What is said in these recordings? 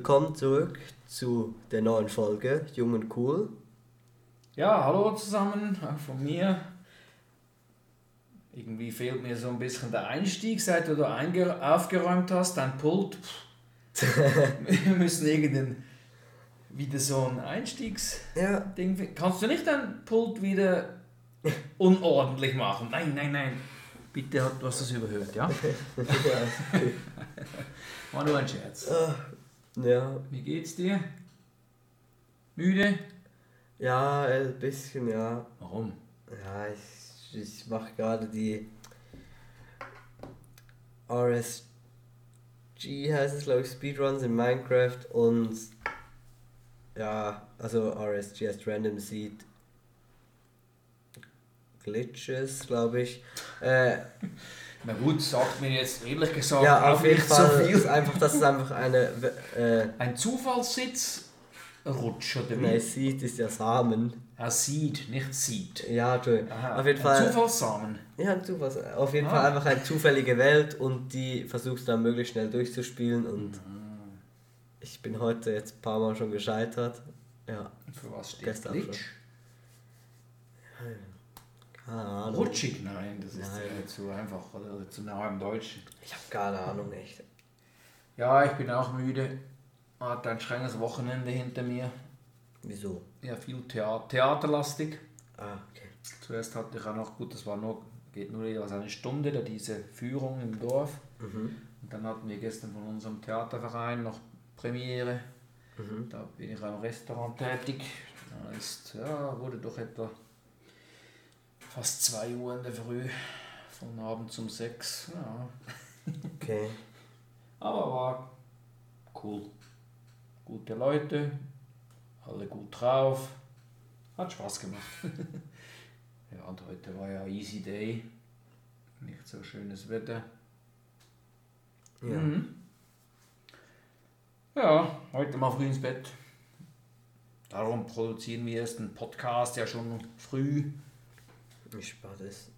Willkommen zurück zu der neuen Folge Jung und Cool. Ja, hallo zusammen, auch von mir. Irgendwie fehlt mir so ein bisschen der Einstieg, seit du da aufgeräumt hast, dein Pult. Wir müssen irgendein wieder so ein Einstiegsding. Ja. Kannst du nicht dein Pult wieder unordentlich machen? Nein, nein, nein. Bitte, du hast das überhört, ja? ja War nur ein Scherz. Ja. Wie geht's dir? Müde? Ja, ein bisschen, ja. Warum? Ja, ich, ich mache gerade die RSG heißt es, glaube ich, Speedruns in Minecraft und ja, also RSG heißt Random Seed Glitches, glaube ich. Äh, Na gut, sagt mir jetzt ehrlich gesagt ja, auf jeden Fall so viel. Einfach, das ist einfach eine... Äh, Ein Zufallssitz Rutsch oder wie? Nein, Seed ist ja Samen. Ah, Seed, nicht Seed. Ja, Entschuldigung. Auf jeden Fall. Ein Zufallssamen. Ja, ein Zufalls. Auf jeden ah. Fall einfach eine zufällige Welt und die versuchst du dann möglichst schnell durchzuspielen und mhm. ich bin heute jetzt ein paar Mal schon gescheitert. Ja. Für was steht Gestern Glitch? Schon. Keine Ahnung. Rutschig? Nein, das ist Nein. zu einfach oder zu nah im Deutschen. Ich habe keine Ahnung, echt. Ja, ich bin auch müde hatte ein strenges Wochenende hinter mir. Wieso? Ja, viel Theater, theaterlastig. Ah, okay. Zuerst hatte ich auch noch, gut, das war nur, geht nur also eine Stunde, da diese Führung im Dorf. Mhm. Und dann hatten wir gestern von unserem Theaterverein noch Premiere. Mhm. Da bin ich am Restaurant tätig. Da ist, ja, wurde doch etwa fast 2 Uhr in der Früh, von Abend um 6. Ja. Okay. Aber war cool gute Leute, alle gut drauf. Hat Spaß gemacht. ja, und heute war ja Easy Day. Nicht so schönes Wetter. Ja. Mhm. Ja, heute mal früh ins Bett. Darum produzieren wir erst einen Podcast ja schon früh. Ich war das.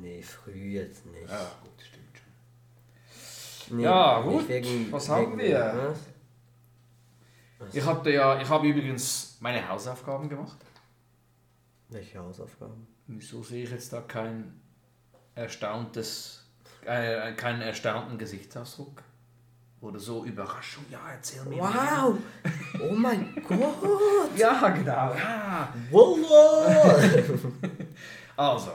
Nee, früh jetzt nicht. Ja, gut, stimmt schon. Nee, ja, gut. Wegen, Was haben wir? Was? Ich hatte ja, ich habe übrigens meine Hausaufgaben gemacht. Welche Hausaufgaben? Wieso sehe ich jetzt da kein erstauntes, äh, keinen erstaunten Gesichtsausdruck? Oder so Überraschung, ja, erzähl mir. Wow! Oh mein Gott! ja, genau. Ja. Wow! also,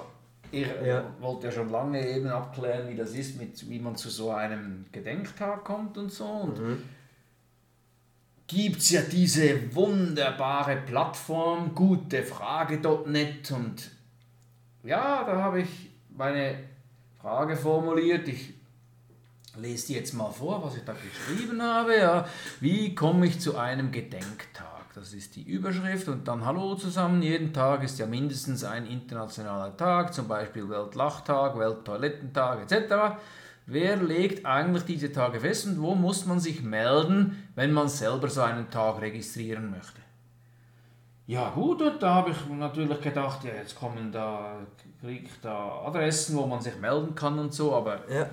ich äh, ja. wollte ja schon lange eben abklären, wie das ist, mit, wie man zu so einem Gedenktag kommt und so. Und mhm gibt es ja diese wunderbare Plattform gutefrage.net und ja, da habe ich meine Frage formuliert. Ich lese die jetzt mal vor, was ich da geschrieben habe. Ja. Wie komme ich zu einem Gedenktag? Das ist die Überschrift und dann Hallo zusammen. Jeden Tag ist ja mindestens ein internationaler Tag, zum Beispiel Weltlachtag, Welttoilettentag etc. Wer legt eigentlich diese Tage fest und wo muss man sich melden, wenn man selber so einen Tag registrieren möchte? Ja gut, und da habe ich natürlich gedacht, ja jetzt kommen da, kriege ich da Adressen, wo man sich melden kann und so, aber ja.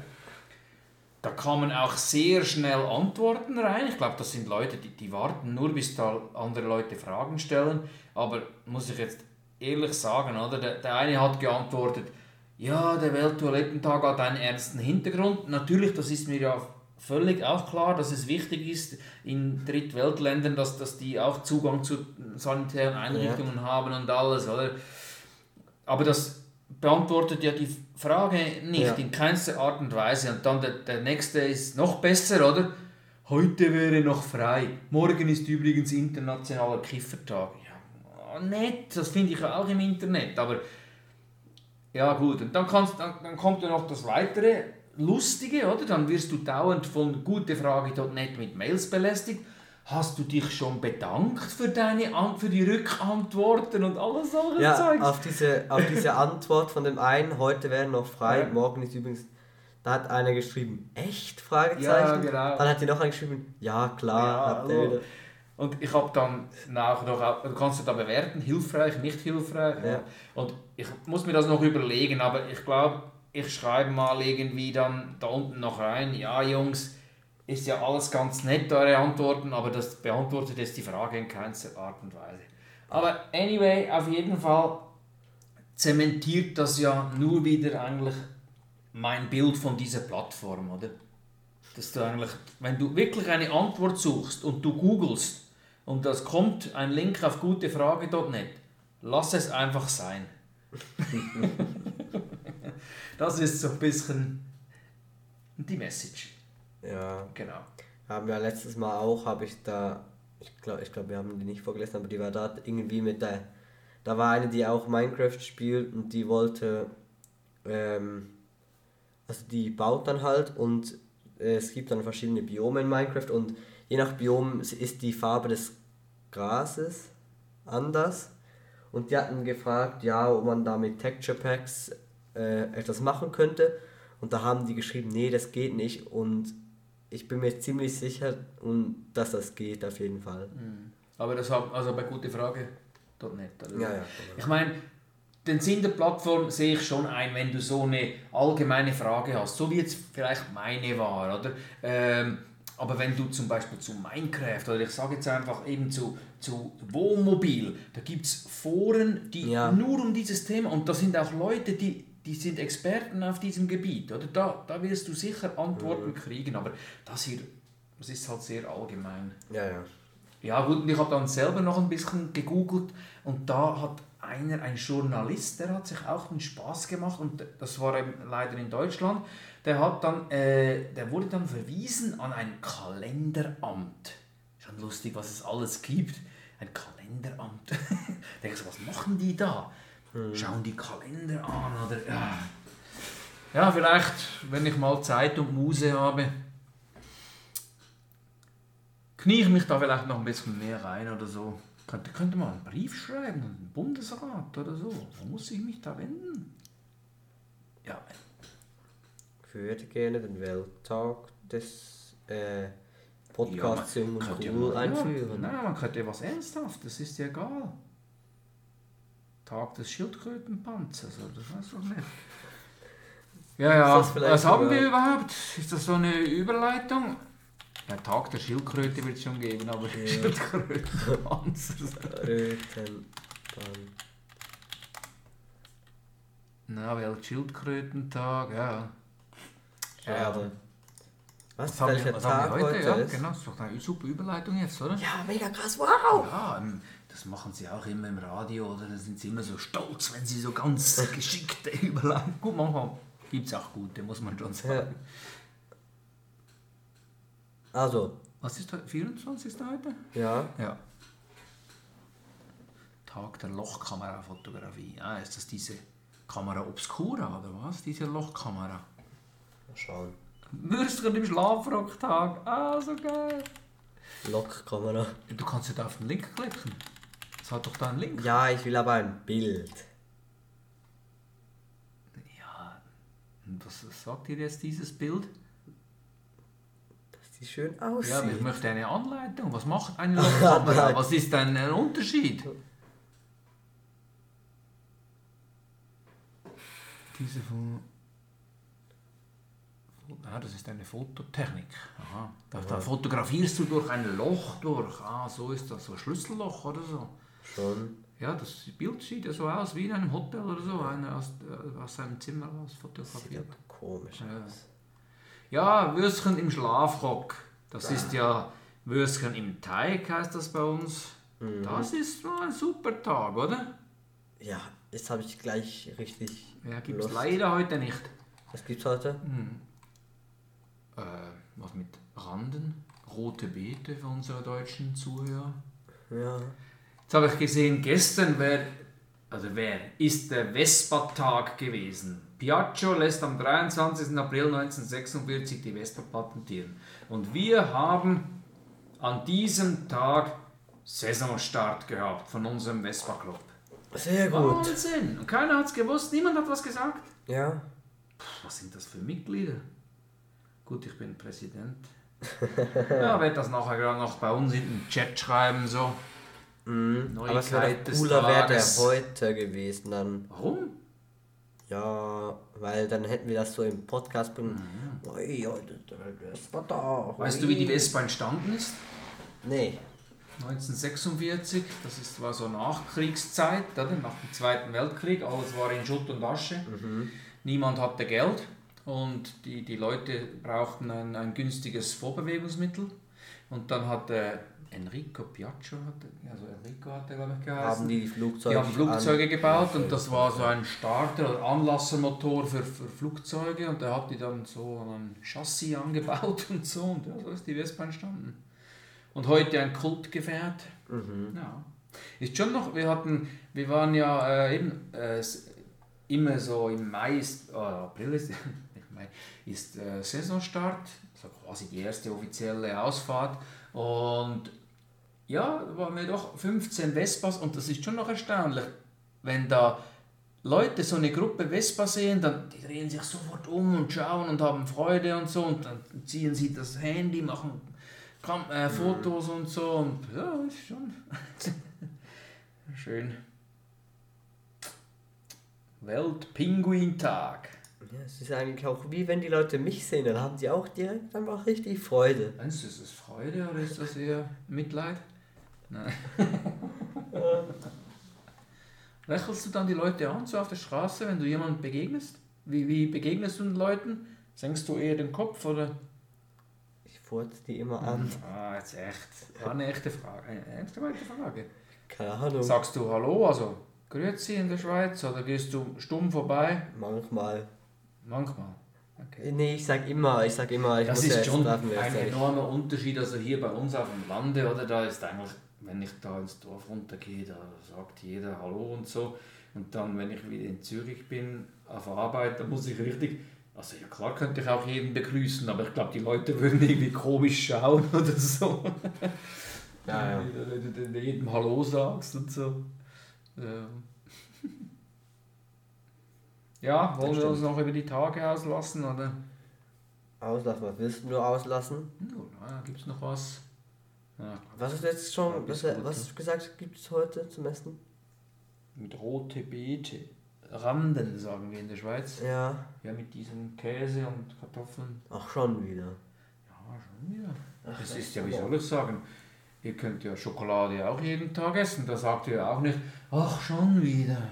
Da kamen auch sehr schnell Antworten rein. Ich glaube, das sind Leute, die, die warten nur, bis da andere Leute Fragen stellen, aber muss ich jetzt ehrlich sagen, oder? Der, der eine hat geantwortet, ja, der Welttoilettentag hat einen ernsten Hintergrund. Natürlich, das ist mir ja völlig auch klar, dass es wichtig ist in Drittweltländern, dass, dass die auch Zugang zu sanitären Einrichtungen ja. haben und alles, oder? Aber das beantwortet ja die Frage nicht ja. in keinster Art und Weise. Und dann der, der nächste ist noch besser, oder? Heute wäre noch frei. Morgen ist übrigens internationaler Kiffertag. Ja, nett, das finde ich auch im Internet, aber ja gut, und dann, kannst, dann, dann kommt ja noch das weitere Lustige, oder? Dann wirst du dauernd von gutefrage.net mit Mails belästigt. Hast du dich schon bedankt für, deine, für die Rückantworten und alles solche ja, Zeugs? Auf diese, auf diese Antwort von dem einen, heute wäre noch frei, ja. morgen ist übrigens da hat einer geschrieben, echt? Fragezeichen. Ja, genau. Dann hat die noch einer geschrieben, ja klar. Ja, und ich habe dann nach noch, du kannst du da bewerten, hilfreich, nicht hilfreich. Ja. Und ich muss mir das noch überlegen, aber ich glaube, ich schreibe mal irgendwie dann da unten noch rein, ja Jungs, ist ja alles ganz nett, eure Antworten, aber das beantwortet jetzt die Frage in keinster Art und Weise. Aber anyway, auf jeden Fall zementiert das ja nur wieder eigentlich mein Bild von dieser Plattform, oder? Dass du eigentlich, wenn du wirklich eine Antwort suchst und du googelst und das kommt ein Link auf gutefrage.net, lass es einfach sein. das ist so ein bisschen die Message. Ja. Genau. Haben wir letztes Mal auch, habe ich da, ich glaube, ich glaub, wir haben die nicht vorgelesen, aber die war da irgendwie mit der, da war eine, die auch Minecraft spielt und die wollte, ähm, also die baut dann halt und äh, es gibt dann verschiedene Biome in Minecraft und je nach Biom ist die Farbe des Grases anders. Und die hatten gefragt, ja, ob man da mit Texture Packs äh, etwas machen könnte. Und da haben die geschrieben, nee, das geht nicht. Und ich bin mir ziemlich sicher, dass das geht auf jeden Fall. Mhm. Aber das haben, also bei gute Frage dort nicht. Oder? Ja, ja. Ich meine, den Sinn der Plattform sehe ich schon ein, wenn du so eine allgemeine Frage hast, so wie jetzt vielleicht meine war, oder? Ähm, aber wenn du zum Beispiel zu Minecraft oder ich sage jetzt einfach eben zu, zu Wohnmobil, da gibt es Foren, die ja. nur um dieses Thema und da sind auch Leute, die die sind Experten auf diesem Gebiet, oder? Da, da wirst du sicher Antworten mhm. kriegen, aber das hier, das ist halt sehr allgemein. Ja, ja. Ja gut, und ich habe dann selber noch ein bisschen gegoogelt und da hat einer, ein Journalist, der hat sich auch einen Spaß gemacht und das war eben leider in Deutschland, der, hat dann, äh, der wurde dann verwiesen an ein Kalenderamt. Schon lustig, was es alles gibt. Ein Kalenderamt. Denke so, was machen die da? Mhm. Schauen die Kalender an oder ja. Ja, vielleicht, wenn ich mal Zeit und Muse habe, knie ich mich da vielleicht noch ein bisschen mehr rein oder so. Könnte, könnte man einen Brief schreiben, einen Bundesrat oder so. Wo muss ich mich da wenden? Ja. Ich würde gerne den Welttag des äh, Podcasts ja, man, cool ja, einführen. Ja, nein, man könnte was Ernsthaftes, ist ja egal. Tag des Schildkrötenpanzers, oder das weiß ich nicht. Ja, ja, was haben wir überhaupt? Ist das so eine Überleitung? Ja, Tag der Schildkröte wird es schon geben, aber ja. Schildkrötenpanzer. Na, Weltschildkrötentag, ja. Schade. Was, was haben wir, was Tag haben wir heute? heute ja, genau, das ist doch eine super Überleitung jetzt, oder? Ja, mega krass, wow! Ja, ähm, das machen sie auch immer im Radio, oder? Da sind sie immer so stolz, wenn sie so ganz geschickte Überleitungen. Gut, manchmal gibt es auch gute, muss man schon sagen. Ja. Also. Was ist heute? 24. heute? Ja. Ja. Tag der Lochkamerafotografie. Ah, ist das diese Kamera Obscura oder was? Diese Lochkamera? Mal schauen. Würstchen im Schlafrocktag. Ah, so geil. Lockkamera. Du kannst ja da auf den Link klicken. Es hat doch da einen Link. Ja, ich will aber ein Bild. Ja, was sagt dir jetzt dieses Bild? Dass die schön aussieht. Ja, aber ich möchte eine Anleitung. Was macht eine Kamera? was ist denn ein Unterschied? Diese von Ah, das ist eine Fototechnik. Aha. Da, da, fotografierst du durch ein Loch durch. Ah, so ist das, so ein Schlüsselloch oder so. Schon. Ja, das Bild sieht ja so aus wie in einem Hotel oder so, einer aus, äh, aus seinem Zimmer aus fotografiert. Sieht aber komisch ja. aus. Ja, Würstchen im Schlafrock. Das ja. ist ja Würstchen im Teig, heißt das bei uns. Mhm. Das ist so ein super Tag, oder? Ja, jetzt habe ich gleich richtig. Ja, gibt es leider heute nicht. Was gibt es heute? Mhm äh, was mit Randen, rote Beete für unsere deutschen Zuhörer. Ja. Jetzt habe ich gesehen, gestern wer, also wer ist der Vespa-Tag gewesen. Piaggio lässt am 23. April 1946 die Vespa patentieren. Und wir haben an diesem Tag Saisonstart gehabt von unserem Vespa-Club. Sehr gut. Wahnsinn. Und keiner hat es gewusst, niemand hat was gesagt. Ja. Puh, was sind das für Mitglieder? Gut, ich bin Präsident. ja, werde das nachher noch bei uns in den Chat schreiben, so. Mhm. Aber es wäre cooler wäre der heute gewesen dann. Warum? Ja, weil dann hätten wir das so im Podcast bringen. Mhm. Ui, das war da. Weißt du, wie die Vespa entstanden ist? Nee. 1946, das ist, war so Nachkriegszeit, oder? nach dem Zweiten Weltkrieg, alles war in Schutt und Asche. Mhm. Niemand hatte Geld und die, die Leute brauchten ein, ein günstiges Vorbewegungsmittel. Und dann hat äh, Enrico Piaccio, hatte, also Enrico hat er glaube ich geheißen. Haben die Flugzeuge, die haben Flugzeuge gebaut und das war so ein Starter- oder Anlassermotor für, für Flugzeuge und der hat die dann so ein Chassis angebaut und so und ja, so ist die Vespa entstanden. Und heute ein Kultgefährt. Mhm. Ja. Ist schon noch, wir hatten, wir waren ja äh, eben äh, immer so im Mai, ist, oh, April ist, Mai, ist äh, Saisonstart, also quasi die erste offizielle Ausfahrt und ja, da waren wir doch 15 Vespas und das ist schon noch erstaunlich, wenn da Leute so eine Gruppe Vespa sehen, dann die drehen sich sofort um und schauen und haben Freude und so und dann ziehen sie das Handy, machen Kam äh, Fotos und so und ja, ist schon schön. Weltpinguintag. Ja, es ist eigentlich auch wie wenn die Leute mich sehen, dann haben sie auch direkt einfach richtig Freude. Meinst du, ist das Freude oder ist das eher Mitleid? Nein. Lächelst du dann die Leute an, so auf der Straße, wenn du jemandem begegnest? Wie, wie begegnest du den Leuten? Senkst du eher den Kopf oder? Ich furze die immer an. Ah, jetzt echt. War eine echte Frage. Eine ernste Frage. Keine Ahnung. Sagst du Hallo, also Grüezi in der Schweiz oder gehst du stumm vorbei? Manchmal. Manchmal. Okay. Nee, ich sag immer, ich sag immer, ich das muss ist schon ein enormer Unterschied. Also hier bei uns auf dem Lande, oder da ist eigentlich, wenn ich da ins Dorf runtergehe, da sagt jeder Hallo und so. Und dann, wenn ich wieder in Zürich bin, auf Arbeit, da muss ich richtig, also ja klar könnte ich auch jeden begrüßen, aber ich glaube, die Leute würden irgendwie komisch schauen oder so. Ja, ja. Wenn du jedem Hallo sagst und so. Ja. Ja, wollen wir uns noch über die Tage auslassen, oder? Auslassen, was willst du auslassen? Ja, gibt es noch was? Ja, was ist jetzt schon, was, gut, was hast du gesagt, gibt es heute zum Essen? Mit rote Beete. Randen, sagen wir in der Schweiz. Ja. Ja, mit diesem Käse und Kartoffeln. Ach, schon wieder. Ja, schon wieder. Ach, das ist ja, wie soll ich sagen, ihr könnt ja Schokolade auch jeden Tag essen, da sagt ihr auch nicht, ach, schon wieder.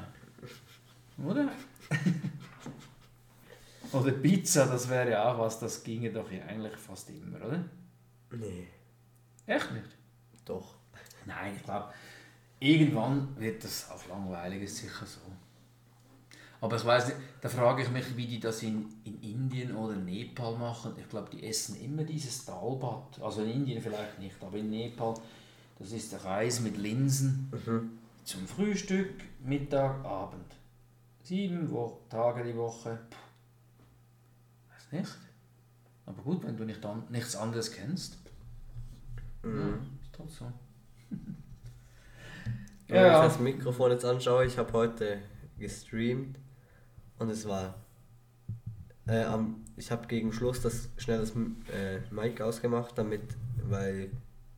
Oder? oder Pizza, das wäre ja auch was, das ginge doch ja eigentlich fast immer, oder? Nee. Echt nicht? Doch. Nein, ich glaube, irgendwann wird das auch langweilig, ist sicher so. Aber ich weiß nicht, da frage ich mich, wie die das in, in Indien oder Nepal machen. Ich glaube, die essen immer dieses Dalbad. Also in Indien vielleicht nicht, aber in Nepal, das ist der Reis mit Linsen. Mhm. Zum Frühstück, Mittag, Abend. Sieben Wo Tage die Woche. Puh. Weiß nicht. Aber gut, wenn du nicht an, nichts anderes kennst. Mhm. Ja, ist halt so. Wenn ja. ich das Mikrofon jetzt anschaue, ich habe heute gestreamt und es war. Äh, am, ich habe gegen Schluss das schnell das äh, Mic ausgemacht, damit, weil,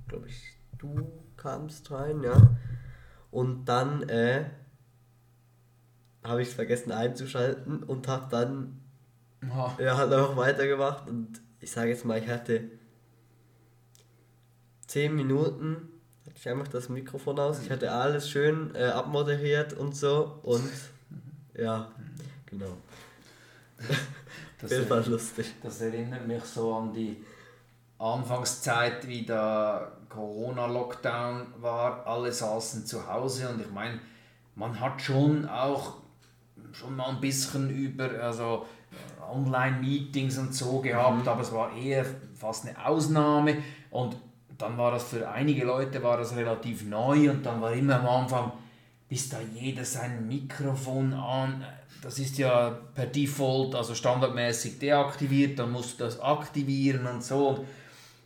glaube ich, du kamst rein, ja. Und dann äh, habe ich es vergessen einzuschalten und habe dann oh. ja, hat einfach weitergemacht und ich sage jetzt mal, ich hatte 10 Minuten, hatte ich einfach das Mikrofon aus, ich hatte alles schön äh, abmoderiert und so und ja, genau. Das, das war lustig. Das erinnert mich so an die Anfangszeit, wie der Corona-Lockdown war, alle saßen zu Hause und ich meine, man hat schon auch schon mal ein bisschen über also Online-Meetings und so gehabt, mhm. aber es war eher fast eine Ausnahme und dann war das für einige Leute war das relativ neu und dann war immer am Anfang, bis da jeder sein Mikrofon an, das ist ja per Default, also standardmäßig deaktiviert, dann musst du das aktivieren und so.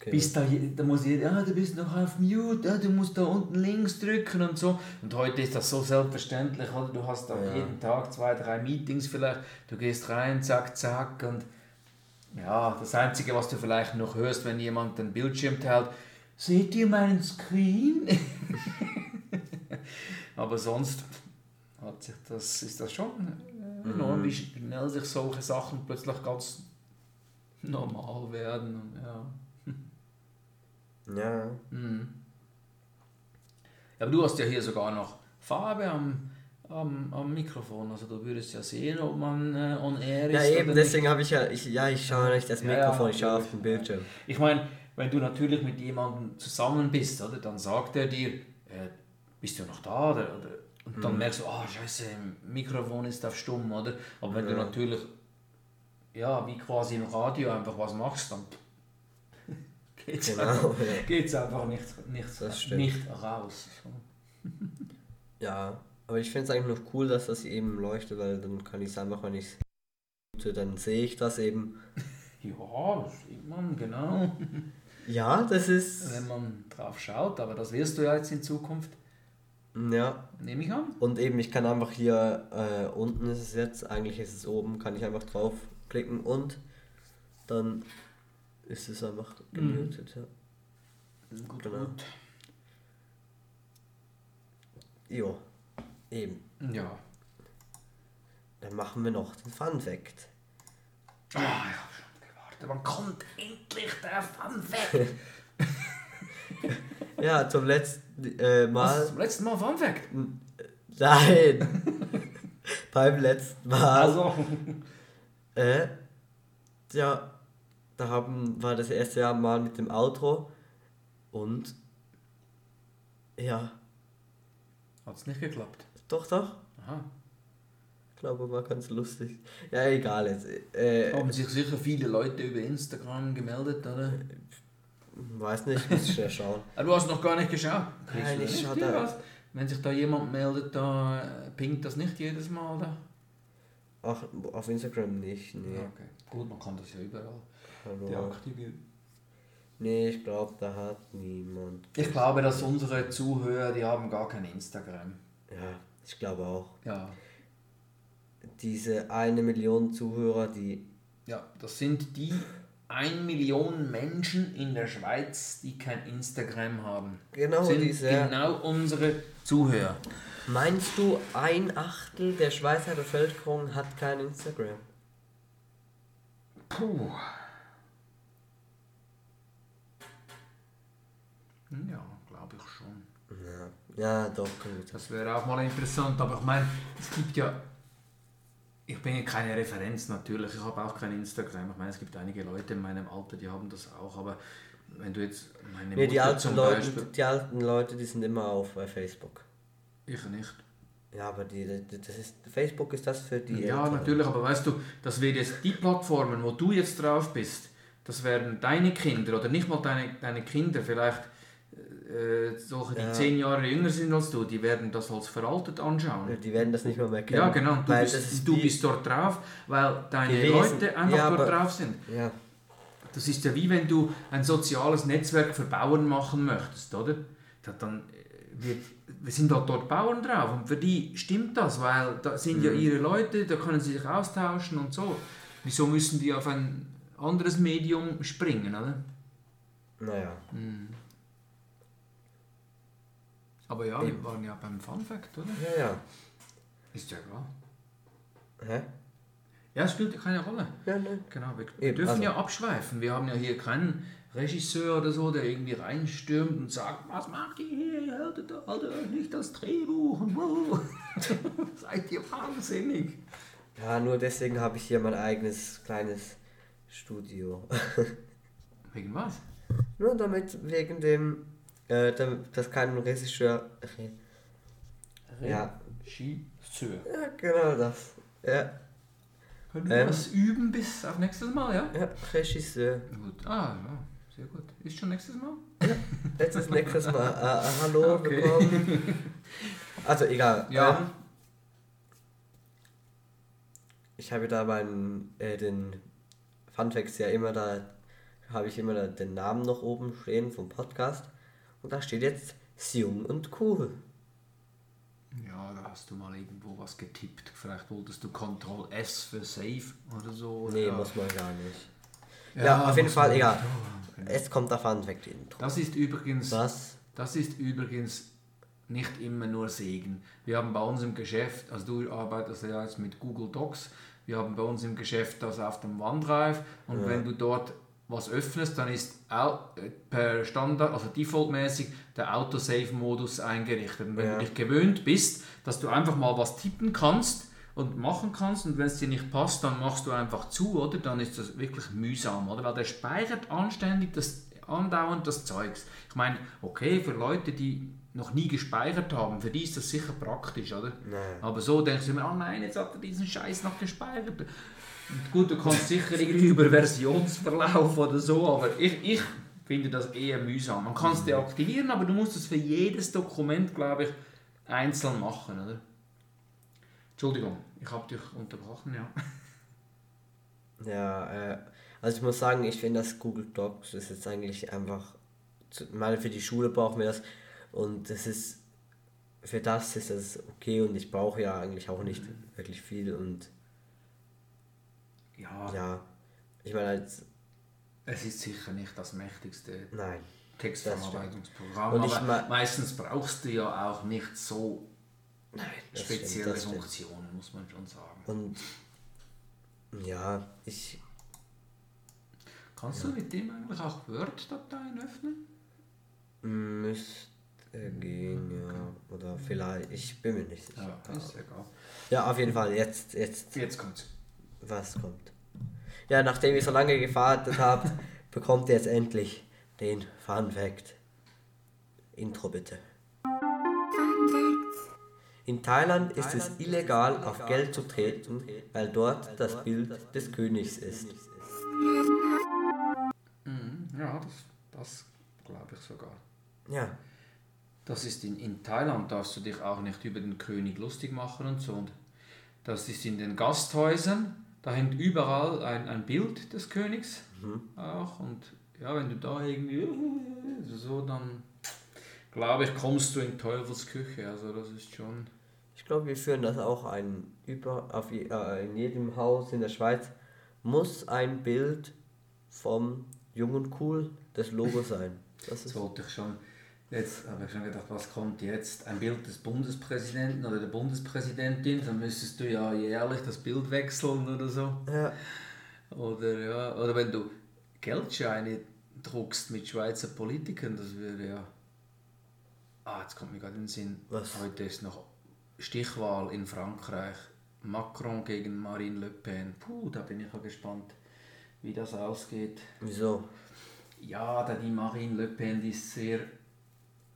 Okay. Bis da, da muss jeder, ah, du bist noch auf Mute, ah, du musst da unten links drücken und so. Und heute ist das so selbstverständlich, oder? Du hast da ja. jeden Tag zwei, drei Meetings vielleicht, du gehst rein, zack, zack und ja, das Einzige, was du vielleicht noch hörst, wenn jemand den Bildschirm teilt, seht ihr meinen Screen? Aber sonst hat sich das, ist das schon mhm. wie schnell sich solche Sachen plötzlich ganz normal werden. Und, ja. Ja. Mhm. Aber du hast ja hier sogar noch Farbe am, am, am Mikrofon. Also du würdest ja sehen, ob man äh, on air ist. Ja, eben, deswegen habe ich ja, ich, ja, ich schaue nicht das Mikrofon, ja, ich schaue auf den Bildschirm. Ich meine, wenn du natürlich mit jemandem zusammen bist, oder, dann sagt er dir, äh, bist du noch da? Oder, oder, und dann mhm. merkst du, ah, oh, scheiße, Mikrofon ist auf stumm, oder? Aber wenn ja. du natürlich, ja, wie quasi im Radio einfach was machst, dann geht es genau, einfach, ja. einfach nicht, nicht, nicht raus. ja, aber ich finde es eigentlich noch cool, dass das eben leuchtet, weil dann kann ich es einfach, wenn ich es dann sehe ich das eben. ja, das sieht man, genau. Ja, das ist. Wenn man drauf schaut, aber das wirst du ja jetzt in Zukunft. Ja. Nehme ich an. Und eben, ich kann einfach hier, äh, unten ist es jetzt, eigentlich ist es oben, kann ich einfach draufklicken und dann ist es einfach gemutet, mhm. ja. Gut, genau. gut. Jo, eben. Ja. Dann machen wir noch den Fun Fact. Ah, ja, Wann kommt endlich der Fun Fact? ja, zum letzten äh, Mal. Was, zum letzten Mal Fun Fact? Nein! Beim letzten Mal. Also. Äh, ja, da haben, war das erste Jahr mal mit dem Outro und ja. Hat es nicht geklappt? Doch, doch. Aha glaube, war ganz lustig. Ja, egal jetzt. Äh, Haben sich sicher viele Leute über Instagram gemeldet, oder? Weiß nicht, muss ich schnell schauen. Aber du hast noch gar nicht geschaut? Nein, ich schaue da. Wenn sich da jemand meldet, da äh, pinkt das nicht jedes Mal, oder? Ach, auf Instagram nicht, nee. Okay, gut, man kann das ja überall Hallo. deaktivieren. Nee, ich glaube, da hat niemand. Ich glaube, dass unsere Zuhörer, die haben gar kein Instagram. Ja, ich glaube auch. Ja diese eine Million Zuhörer, die. Ja, das sind die 1 Million Menschen in der Schweiz, die kein Instagram haben. Genau, sind diese. Genau unsere Zuhörer. Meinst du, ein Achtel der Schweizer Bevölkerung hat kein Instagram? Puh. Ja, glaube ich schon. Ja, ja doch. Gut. Das wäre auch mal interessant, aber ich meine, es gibt ja ich bin ja keine Referenz natürlich, ich habe auch kein Instagram. Ich meine, es gibt einige Leute in meinem Alter, die haben das auch, aber wenn du jetzt meine nee, die alten Leute, Beispiel, die alten Leute, die sind immer auf bei Facebook. Ich nicht. Ja, aber die, das ist, Facebook ist das für die. Ja, Eltern. natürlich, aber weißt du, das wäre jetzt die Plattformen, wo du jetzt drauf bist, das werden deine Kinder oder nicht mal deine, deine Kinder, vielleicht äh, solche, die ja. zehn Jahre jünger sind als du, die werden das als veraltet anschauen. Ja, die werden das nicht mehr, kennen. Ja, genau. Du, bist, du bist dort drauf, weil deine gewesen. Leute einfach ja, dort drauf sind. Ja. Das ist ja wie wenn du ein soziales Netzwerk für Bauern machen möchtest, oder? Dann äh, wird, wir sind dort, dort Bauern drauf und für die stimmt das, weil da sind mhm. ja ihre Leute, da können sie sich austauschen und so. Wieso müssen die auf ein anderes Medium springen, oder? Naja. Mhm. Aber ja, wir waren ja beim Fun Fact, oder? Ja, ja. Ist ja klar. Hä? Ja, es spielt keine Rolle. Ja, nein. Genau, wir, wir dürfen also. ja abschweifen. Wir haben ja hier keinen Regisseur oder so, der irgendwie reinstürmt und sagt, was macht ihr hier? Haltet Alter, nicht das Drehbuch und wo. Seid ihr wahnsinnig. Ja, nur deswegen habe ich hier mein eigenes kleines Studio. Wegen was? Nur damit, wegen dem äh, das kann ein Regisseur. Ja. Regisseur. Ja, genau das. Ja. Können wir ähm, das üben bis auf nächstes Mal, ja? Ja, Regisseur. Gut. Ah, ja, sehr gut. Ist schon nächstes Mal? Ja, jetzt ist nächstes Mal. Uh, hallo, okay. willkommen. Also, egal. Ja. Ähm, ich habe da meinen, äh, den Funfacts ja immer da, habe ich immer da den Namen noch oben stehen vom Podcast. Und da steht jetzt jung und cool. Ja, da hast du mal irgendwo was getippt. Vielleicht wolltest du Ctrl S für Save oder so. Nee, ja. muss man gar nicht. Ja, ja auf jeden Fall, egal. Ja, genau. Es kommt der Fun Fact Intro. Das ist übrigens. Was? Das ist übrigens nicht immer nur Segen. Wir haben bei uns im Geschäft, also du arbeitest ja jetzt mit Google Docs, wir haben bei uns im Geschäft das auf dem OneDrive und ja. wenn du dort was öffnest, dann ist auch per Standard, also defaultmäßig, der Autosave-Modus eingerichtet. Und wenn ja. du dich gewöhnt bist, dass du einfach mal was tippen kannst und machen kannst und wenn es dir nicht passt, dann machst du einfach zu, oder? Dann ist das wirklich mühsam, oder? Weil der speichert anständig das andauernd das Zeugs. Ich meine, okay, für Leute, die noch nie gespeichert haben, für die ist das sicher praktisch, oder? Nein. Aber so denkst du immer, oh nein, jetzt hat er diesen Scheiß noch gespeichert. Gut, du kannst sicher irgendwie über Versionsverlauf oder so, aber ich, ich finde das eher mühsam. Man kann es mhm. deaktivieren, aber du musst es für jedes Dokument, glaube ich, einzeln machen, oder? Entschuldigung, ich habe dich unterbrochen, ja. Ja, äh, also ich muss sagen, ich finde das Google Docs ist jetzt eigentlich einfach, ich meine, für die Schule brauchen wir das und das ist, für das ist das okay und ich brauche ja eigentlich auch nicht mhm. wirklich viel und ja, ja ich meine, als, es ist sicher nicht das mächtigste Nein, Textverarbeitungsprogramm, und aber meistens brauchst du ja auch nicht so Nein, spezielle stimmt, Funktionen, muss man schon sagen. Und ja, ich Kannst ja. du mit dem eigentlich auch Word-Dateien öffnen? Müsste gehen, ja. Oder vielleicht, ich bin mir nicht sicher. Ja, ist egal. Ja, auf jeden Fall, jetzt. Jetzt, jetzt kommt's. Was kommt? Ja, nachdem ihr so lange gewartet habt, bekommt ihr jetzt endlich den Fun Fact. Intro bitte. In Thailand ist es illegal, auf Geld zu treten, weil dort das Bild des Königs ist. Ja, das, das glaube ich sogar. Ja. Das ist in, in Thailand, darfst du dich auch nicht über den König lustig machen und so. Und das ist in den Gasthäusern, da hängt überall ein, ein Bild des Königs mhm. auch. Und ja, wenn du da irgendwie so, dann glaube ich, kommst du in Teufels Küche. Also das ist schon. Ich glaube, wir führen das auch ein über auf äh, in jedem Haus in der Schweiz muss ein Bild vom jung und cool das Logo sein. Das, ist wollte ich schon. Jetzt habe ich schon gedacht, was kommt jetzt? Ein Bild des Bundespräsidenten oder der Bundespräsidentin, dann müsstest du ja jährlich das Bild wechseln oder so. Ja. Oder, ja, oder wenn du Geldscheine druckst mit Schweizer Politikern, das würde ja. Ah, jetzt kommt mir gerade in den Sinn. Was? Heute ist noch Stichwahl in Frankreich. Macron gegen Marine Le Pen. Puh, da bin ich ja gespannt wie das ausgeht. Wieso? Ja, da die Marine Le Pen die ist sehr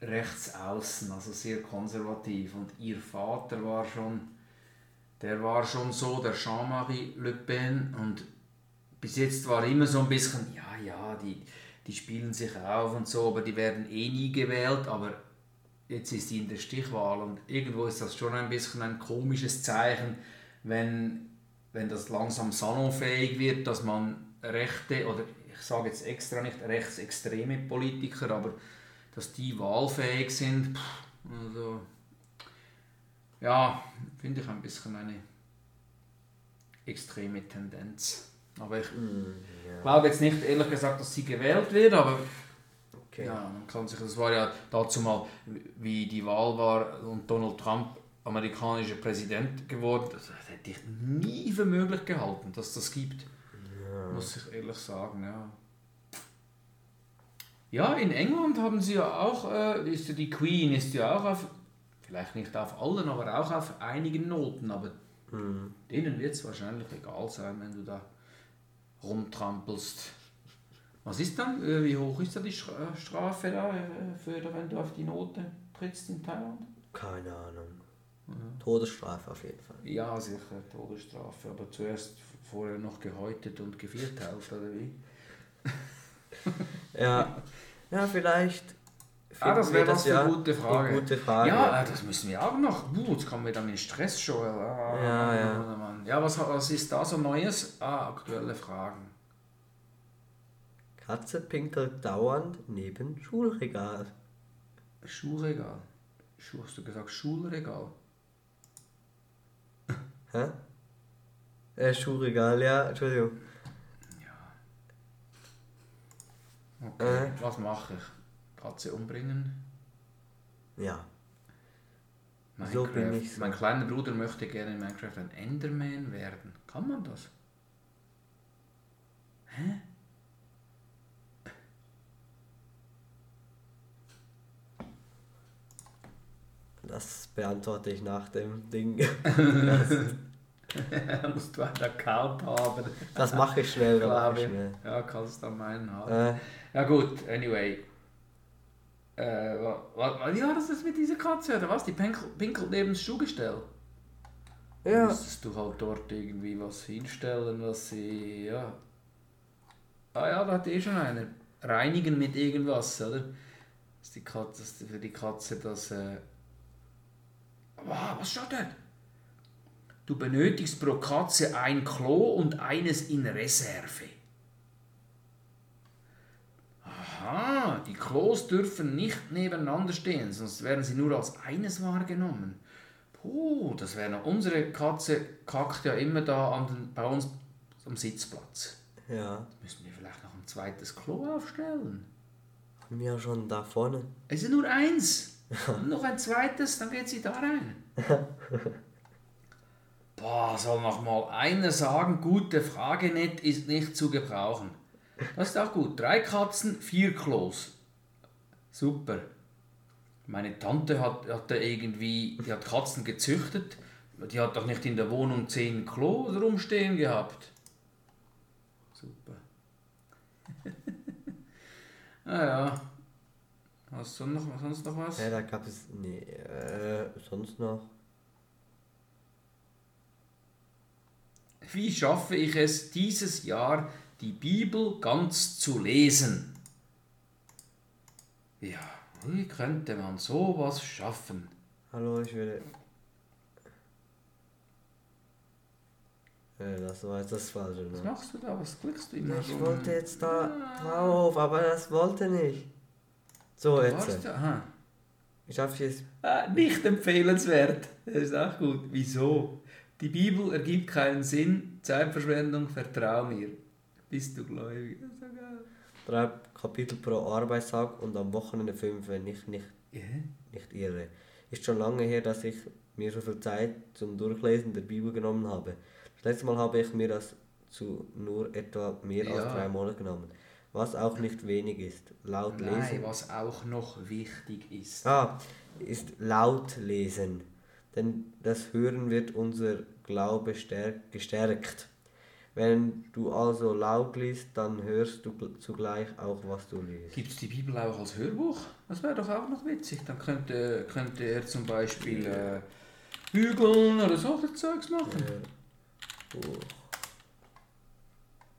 rechts außen, also sehr konservativ. Und ihr Vater war schon, der war schon so, der Jean-Marie Le Pen. Und bis jetzt war immer so ein bisschen, ja, ja, die, die spielen sich auf und so, aber die werden eh nie gewählt. Aber jetzt ist sie in der Stichwahl und irgendwo ist das schon ein bisschen ein komisches Zeichen, wenn, wenn das langsam salonfähig wird, dass man rechte, oder ich sage jetzt extra nicht rechtsextreme Politiker, aber dass die wahlfähig sind, also ja, finde ich ein bisschen eine extreme Tendenz. Aber ich mm, yeah. glaube jetzt nicht, ehrlich gesagt, dass sie gewählt wird, aber okay. ja, man kann sich, das war ja dazu mal, wie die Wahl war und Donald Trump amerikanischer Präsident geworden, das hätte ich nie für möglich gehalten, dass das gibt. Muss ich ehrlich sagen, ja. Ja, in England haben sie ja auch, äh, ist ja die Queen ist ja auch auf, vielleicht nicht auf allen, aber auch auf einigen Noten, aber mhm. denen wird es wahrscheinlich egal sein, wenn du da rumtrampelst. Was ist dann, äh, wie hoch ist da die äh, Strafe da, äh, für, wenn du auf die Note trittst in Thailand? Keine Ahnung. Ja. Todesstrafe auf jeden Fall. Ja, sicher, Todesstrafe, aber zuerst vorher noch gehäutet und gevierteilt, oder wie? ja. ja, vielleicht. Ah, das wäre das eine gute Frage. Eine gute Frage. Ja, das müssen wir auch noch. Uh, jetzt kommen wir dann in Stress schon. Ah, ja, ja. Ja, was, was ist da so Neues? Ah, aktuelle Fragen. Katze pinkelt dauernd neben Schulregal. Schulregal? Hast du gesagt Schulregal? Hä? Äh, Schuhregal, ja, Entschuldigung. Okay, äh. was mache ich? Katze umbringen? Ja. So bin ich so. Mein kleiner Bruder möchte gerne in Minecraft ein Enderman werden. Kann man das? Hä? Das beantworte ich nach dem Ding. musst du einen Account haben. Das mache ich schnell, glaube ich. Schnell. Ja, kannst du dann meinen haben. Äh. Ja gut, anyway. Äh, wie war das mit dieser Katze oder was? Die pinkelt neben das Schuhgestell? Ja. Müsstest du halt dort irgendwie was hinstellen, was sie, ja. Ah ja, da hat eh schon eine. Reinigen mit irgendwas, oder? Dass die Katze, dass für die Katze das, äh... Wow, was steht dort? Du benötigst pro Katze ein Klo und eines in Reserve. Aha, die Klos dürfen nicht nebeneinander stehen, sonst werden sie nur als eines wahrgenommen. Puh, das wäre noch. Unsere Katze kackt ja immer da an den, bei uns am Sitzplatz. Ja. Müssen wir vielleicht noch ein zweites Klo aufstellen? Haben wir ja schon da vorne. Es ist nur eins. noch ein zweites, dann geht sie da rein. Boah, soll noch mal einer sagen, gute Frage nicht ist nicht zu gebrauchen. Das ist auch gut. Drei Katzen, vier Klos. Super. Meine Tante hat, hat irgendwie, die hat Katzen gezüchtet. Die hat doch nicht in der Wohnung zehn Klos rumstehen gehabt. Super. naja. Hast du noch, sonst noch was? Ja, da gab es. Nee, äh, sonst noch. Wie schaffe ich es dieses Jahr, die Bibel ganz zu lesen? Ja, wie könnte man sowas schaffen? Hallo, ich würde. Äh, das war jetzt das Falsche. Ne? Was machst du da? Was klickst du immer Ich so? wollte jetzt da drauf, aber das wollte nicht. So, du jetzt. Warst, aha. Ich schaffe es. Ah, nicht empfehlenswert. Das ist auch gut. Wieso? Die Bibel ergibt keinen Sinn, Zeitverschwendung, vertrau mir. Bist du gläubig? Das ist so geil. Drei Kapitel pro Arbeitstag und am Wochenende fünf, wenn ich nicht, yeah. nicht irre. Ist schon lange her, dass ich mir so viel Zeit zum Durchlesen der Bibel genommen habe. Das letzte Mal habe ich mir das zu nur etwa mehr ja. als drei Monate genommen. Was auch nicht wenig ist. Laut Nein, lesen. was auch noch wichtig ist. Ah, ist laut lesen denn das Hören wird unser Glaube gestärkt. Wenn du also laut liest, dann hörst du zugleich auch, was du liest. Gibt es die Bibel auch als Hörbuch? Das wäre doch auch noch witzig. Dann könnte, könnte er zum Beispiel äh, bügeln oder solche Zeugs machen. Hörbuch.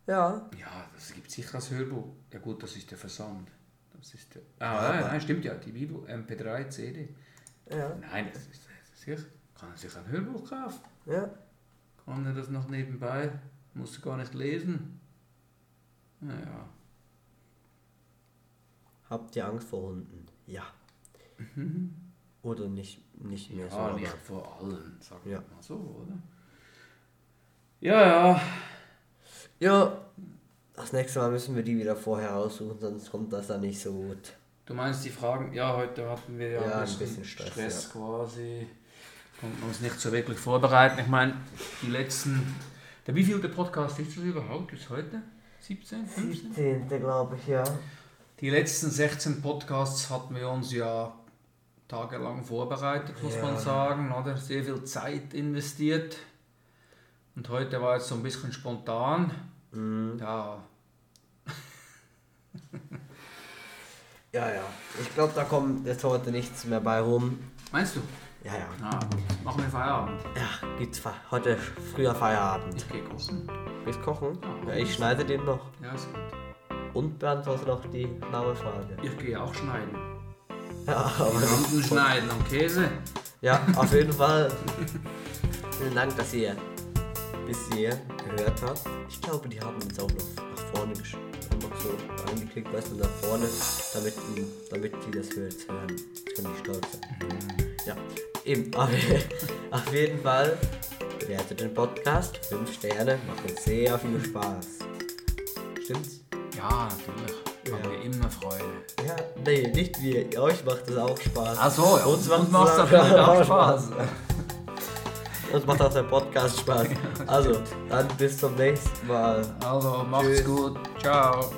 Ja. Ja, das gibt es sicher als Hörbuch. Ja gut, das ist der Versand. Das ist der, ah, ja, nein, stimmt ja, die Bibel, MP3, CD. Ja. Nein, das ist sich, kann er sich ein Hörbuch kaufen. Ja. Kann er das noch nebenbei, muss er gar nicht lesen. Naja. Habt ihr Angst vor Hunden? Ja. Mhm. Oder nicht, nicht mehr ja, so? Nicht vor allen, wir ja. mal so, oder? Ja, ja. Ja, das nächste Mal müssen wir die wieder vorher aussuchen, sonst kommt das dann nicht so gut. Du meinst die Fragen, ja, heute hatten wir ja, ja ein bisschen, ein bisschen Stress, Stress ja. quasi konnten uns nicht so wirklich vorbereiten. Ich meine, die letzten. Der wievielte Podcast ist das überhaupt bis heute? 17? 15? 17. glaube ich, ja. Die letzten 16 Podcasts hatten wir uns ja tagelang vorbereitet, muss ja. man sagen, oder? Sehr viel Zeit investiert. Und heute war jetzt so ein bisschen spontan. Mhm. Ja. ja, ja. Ich glaube, da kommt jetzt heute nichts mehr bei rum. Meinst du? Ja, ja. Ah, machen wir Feierabend. Ja, gibt's heute früher Feierabend. Ich geh kochen. Gehst kochen? Ja, ja ich schneide den noch. Ja, ist gut. Und beantworte noch die blaue Frage. Ich gehe auch schneiden. Ja, aber. Randen schneiden und Käse. Ja, auf jeden Fall. Vielen Dank, dass ihr bis hier gehört habt. Ich glaube, die haben jetzt auch noch nach vorne geschrieben. Einfach so eingeklickt, weißt du, nach vorne, damit, damit die das jetzt hören. Jetzt können die stolz sein. Mhm. Ja, Eben, auf, auf jeden Fall bewertet den Podcast. 5 Sterne, macht sehr viel Spaß. Stimmt's? Ja, natürlich. Haben ja. wir immer Freude. Ja, Nee, nicht wie euch macht es auch Spaß. Ach so, ja. Uns macht, macht es auch Spaß. Uns macht auch der Podcast Spaß. Also, dann bis zum nächsten Mal. Also, macht's Tschüss. gut. Ciao.